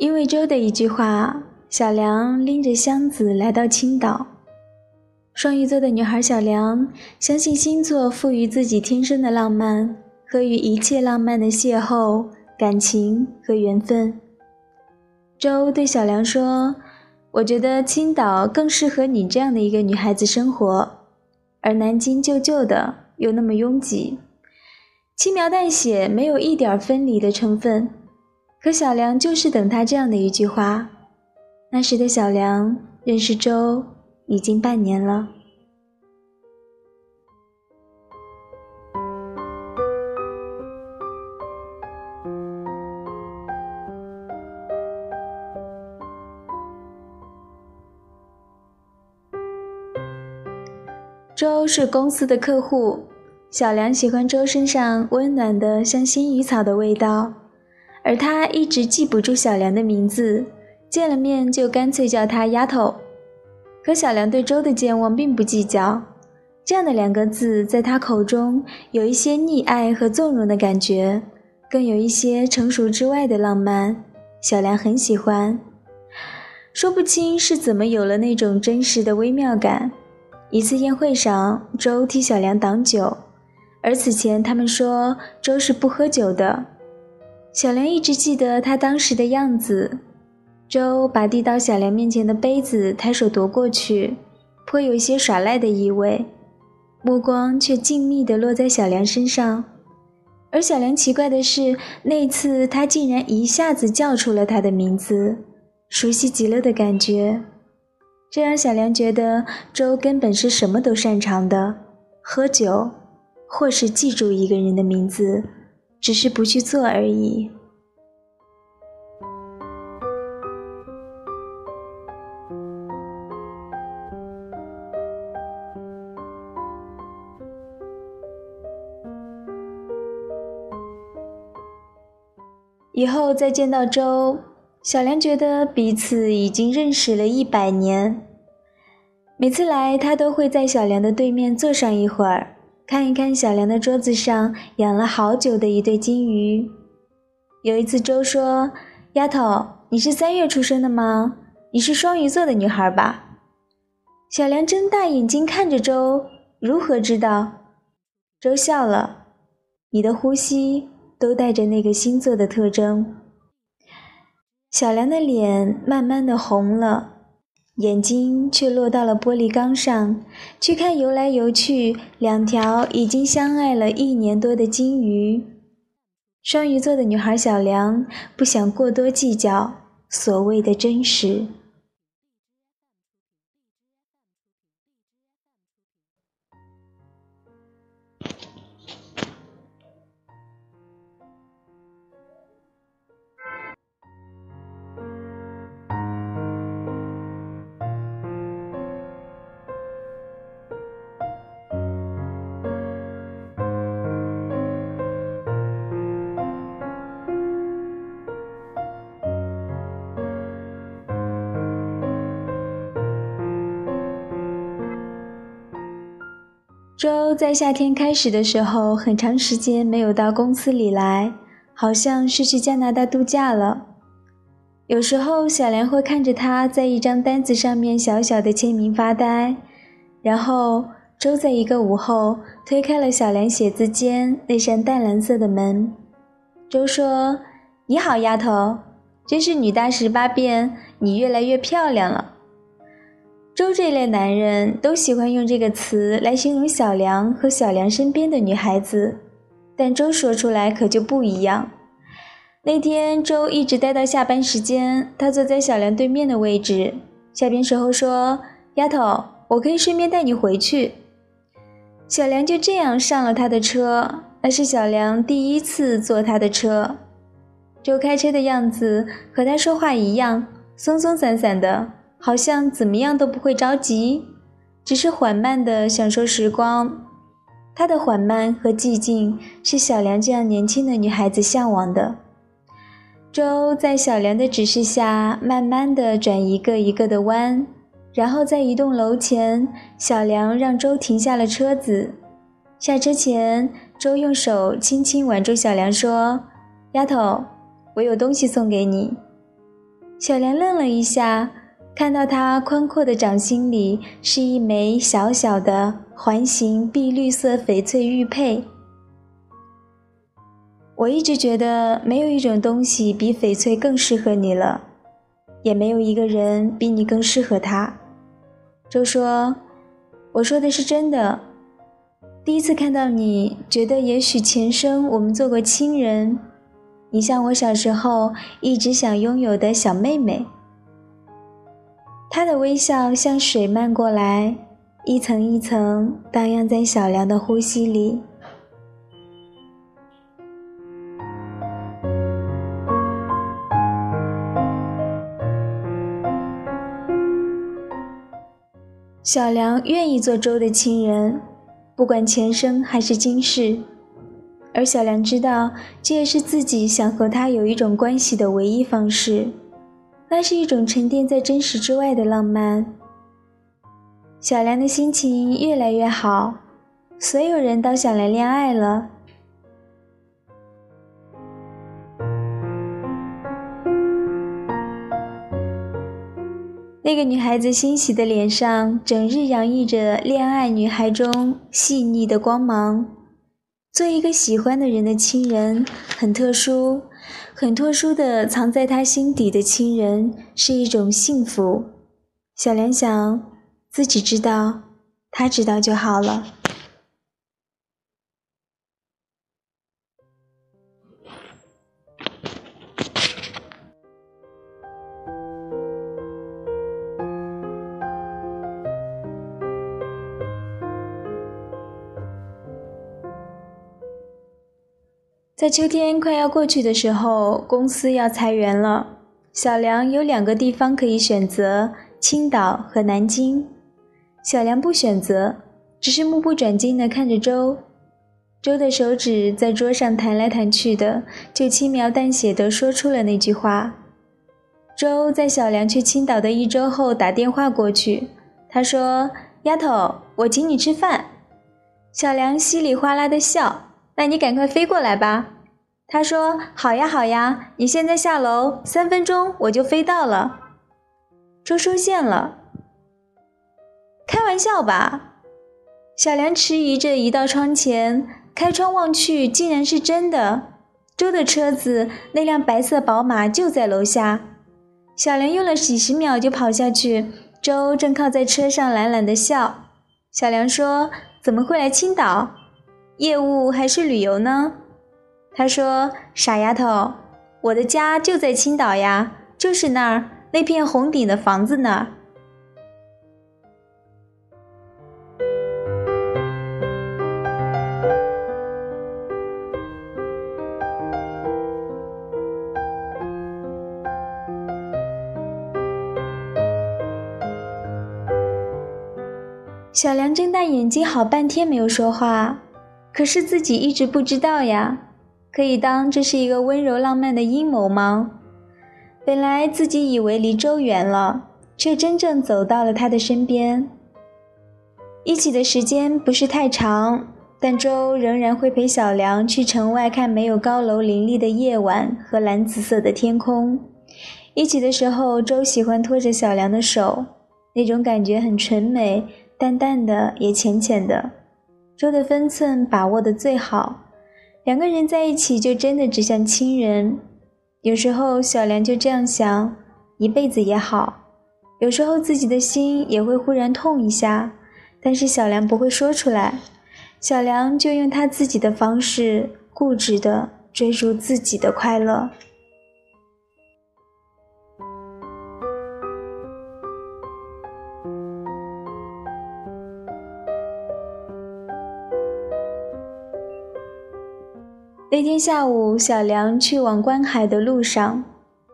因为周的一句话，小梁拎着箱子来到青岛。双鱼座的女孩小梁相信星座赋予自己天生的浪漫和与一切浪漫的邂逅、感情和缘分。周对小梁说：“我觉得青岛更适合你这样的一个女孩子生活，而南京旧旧的又那么拥挤，轻描淡写，没有一点分离的成分。可小梁就是等他这样的一句话。那时的小梁认识周已经半年了。”周是公司的客户，小梁喜欢周身上温暖的像薰衣草的味道，而他一直记不住小梁的名字，见了面就干脆叫他丫头。可小梁对周的健忘并不计较，这样的两个字在他口中有一些溺爱和纵容的感觉，更有一些成熟之外的浪漫。小梁很喜欢，说不清是怎么有了那种真实的微妙感。一次宴会上，周替小梁挡酒，而此前他们说周是不喝酒的。小梁一直记得他当时的样子。周把递到小梁面前的杯子抬手夺过去，颇有一些耍赖的意味，目光却静谧地落在小梁身上。而小梁奇怪的是，那次他竟然一下子叫出了他的名字，熟悉极了的感觉。这让小梁觉得周根本是什么都擅长的，喝酒，或是记住一个人的名字，只是不去做而已。以后再见到周。小梁觉得彼此已经认识了一百年，每次来，他都会在小梁的对面坐上一会儿，看一看小梁的桌子上养了好久的一对金鱼。有一次，周说：“丫头，你是三月出生的吗？你是双鱼座的女孩吧？”小梁睁大眼睛看着周，如何知道？周笑了：“你的呼吸都带着那个星座的特征。”小梁的脸慢慢的红了，眼睛却落到了玻璃缸上，去看游来游去两条已经相爱了一年多的金鱼。双鱼座的女孩小梁不想过多计较所谓的真实。周在夏天开始的时候，很长时间没有到公司里来，好像是去加拿大度假了。有时候小梁会看着他在一张单子上面小小的签名发呆，然后周在一个午后推开了小梁写字间那扇淡蓝色的门。周说：“你好，丫头，真是女大十八变，你越来越漂亮了。”周这类男人都喜欢用这个词来形容小梁和小梁身边的女孩子，但周说出来可就不一样。那天周一直待到下班时间，他坐在小梁对面的位置。下班时候说：“丫头，我可以顺便带你回去。”小梁就这样上了他的车，那是小梁第一次坐他的车。周开车的样子和他说话一样，松松散散的。好像怎么样都不会着急，只是缓慢地享受时光。他的缓慢和寂静是小梁这样年轻的女孩子向往的。周在小梁的指示下，慢慢地转一个一个的弯，然后在一栋楼前，小梁让周停下了车子。下车前，周用手轻轻挽住小梁，说：“丫头，我有东西送给你。”小梁愣了一下，看到他宽阔的掌心里是一枚小小的环形碧绿色翡翠玉佩。我一直觉得没有一种东西比翡翠更适合你了，也没有一个人比你更适合他。周说：“我说的是真的。第一次看到你，觉得也许前生我们做过亲人。你像我小时候一直想拥有的小妹妹。”她的微笑像水漫过来，一层一层荡漾在小梁的呼吸里。小梁愿意做周的亲人，不管前生还是今世。而小梁知道，这也是自己想和他有一种关系的唯一方式。那是一种沉淀在真实之外的浪漫。小梁的心情越来越好，所有人都想来恋爱了。那个女孩子欣喜的脸上，整日洋溢着恋爱女孩中细腻的光芒。做一个喜欢的人的亲人，很特殊，很特殊的藏在他心底的亲人，是一种幸福。小梁想，自己知道，他知道就好了。在秋天快要过去的时候，公司要裁员了。小梁有两个地方可以选择：青岛和南京。小梁不选择，只是目不转睛地看着周。周的手指在桌上弹来弹去的，就轻描淡写地说出了那句话。周在小梁去青岛的一周后打电话过去，他说：“丫头，我请你吃饭。”小梁稀里哗啦的笑。那你赶快飞过来吧，他说：“好呀，好呀，你现在下楼，三分钟我就飞到了。”周收线了。开玩笑吧？小梁迟疑着移到窗前，开窗望去，竟然是真的。周的车子，那辆白色宝马就在楼下。小梁用了几十秒就跑下去，周正靠在车上懒懒的笑。小梁说：“怎么会来青岛？”业务还是旅游呢？他说：“傻丫头，我的家就在青岛呀，就是那儿那片红顶的房子那儿。”小梁睁大眼睛，好半天没有说话。可是自己一直不知道呀，可以当这是一个温柔浪漫的阴谋吗？本来自己以为离周远了，却真正走到了他的身边。一起的时间不是太长，但周仍然会陪小梁去城外看没有高楼林立的夜晚和蓝紫色的天空。一起的时候，周喜欢拖着小梁的手，那种感觉很纯美，淡淡的也浅浅的。说的分寸把握的最好，两个人在一起就真的只像亲人。有时候小梁就这样想，一辈子也好。有时候自己的心也会忽然痛一下，但是小梁不会说出来。小梁就用他自己的方式，固执的追逐自己的快乐。那天下午，小梁去往观海的路上，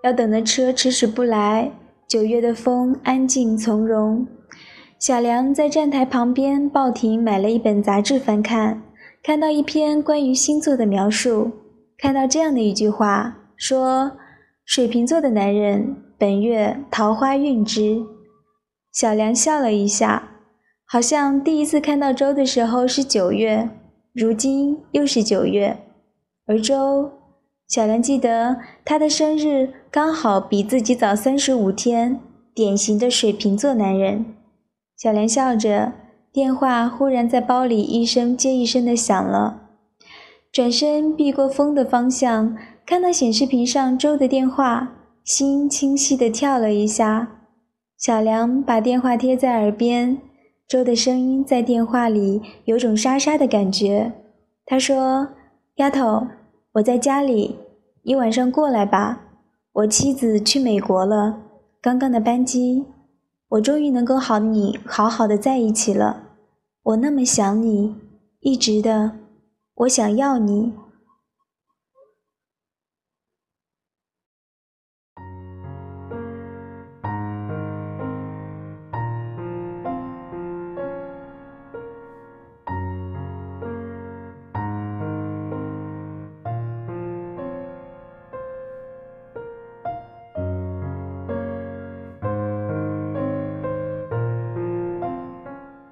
要等的车迟迟不来。九月的风安静从容。小梁在站台旁边报亭买了一本杂志翻看，看到一篇关于星座的描述，看到这样的一句话，说：“水瓶座的男人本月桃花运之。”小梁笑了一下，好像第一次看到周的时候是九月，如今又是九月。而周，小梁记得他的生日刚好比自己早三十五天，典型的水瓶座男人。小梁笑着，电话忽然在包里一声接一声的响了，转身避过风的方向，看到显示屏上周的电话，心清晰的跳了一下。小梁把电话贴在耳边，周的声音在电话里有种沙沙的感觉。他说：“丫头，我在家里，你晚上过来吧。”我妻子去美国了，刚刚的班机，我终于能够和你好好的在一起了。我那么想你，一直的，我想要你。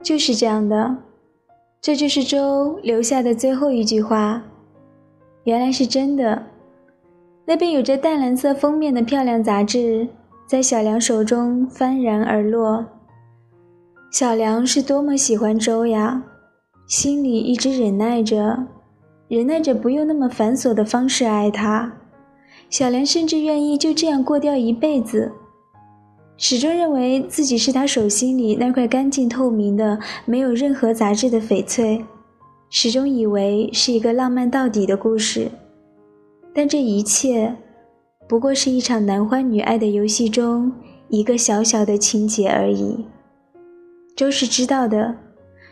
就是这样的，这就是周留下的最后一句话。原来是真的。那本有着淡蓝色封面的漂亮杂志，在小梁手中幡然而落。小梁是多么喜欢周呀，心里一直忍耐着，忍耐着不用那么繁琐的方式爱他。小梁甚至愿意就这样过掉一辈子。始终认为自己是他手心里那块干净透明的、没有任何杂质的翡翠，始终以为是一个浪漫到底的故事，但这一切不过是一场男欢女爱的游戏中一个小小的情节而已。周是知道的，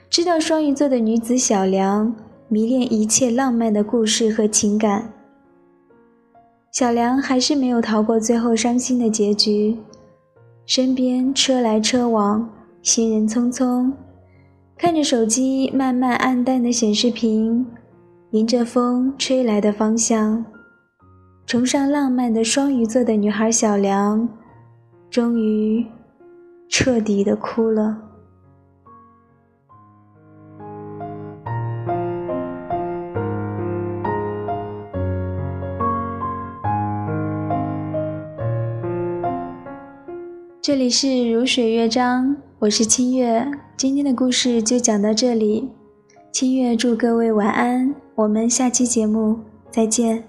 知道双鱼座的女子小梁迷恋一切浪漫的故事和情感。小梁还是没有逃过最后伤心的结局。身边车来车往，行人匆匆，看着手机慢慢暗淡的显示屏，迎着风吹来的方向，崇尚浪漫的双鱼座的女孩小梁，终于彻底的哭了。这里是如水乐章，我是清月，今天的故事就讲到这里。清月祝各位晚安，我们下期节目再见。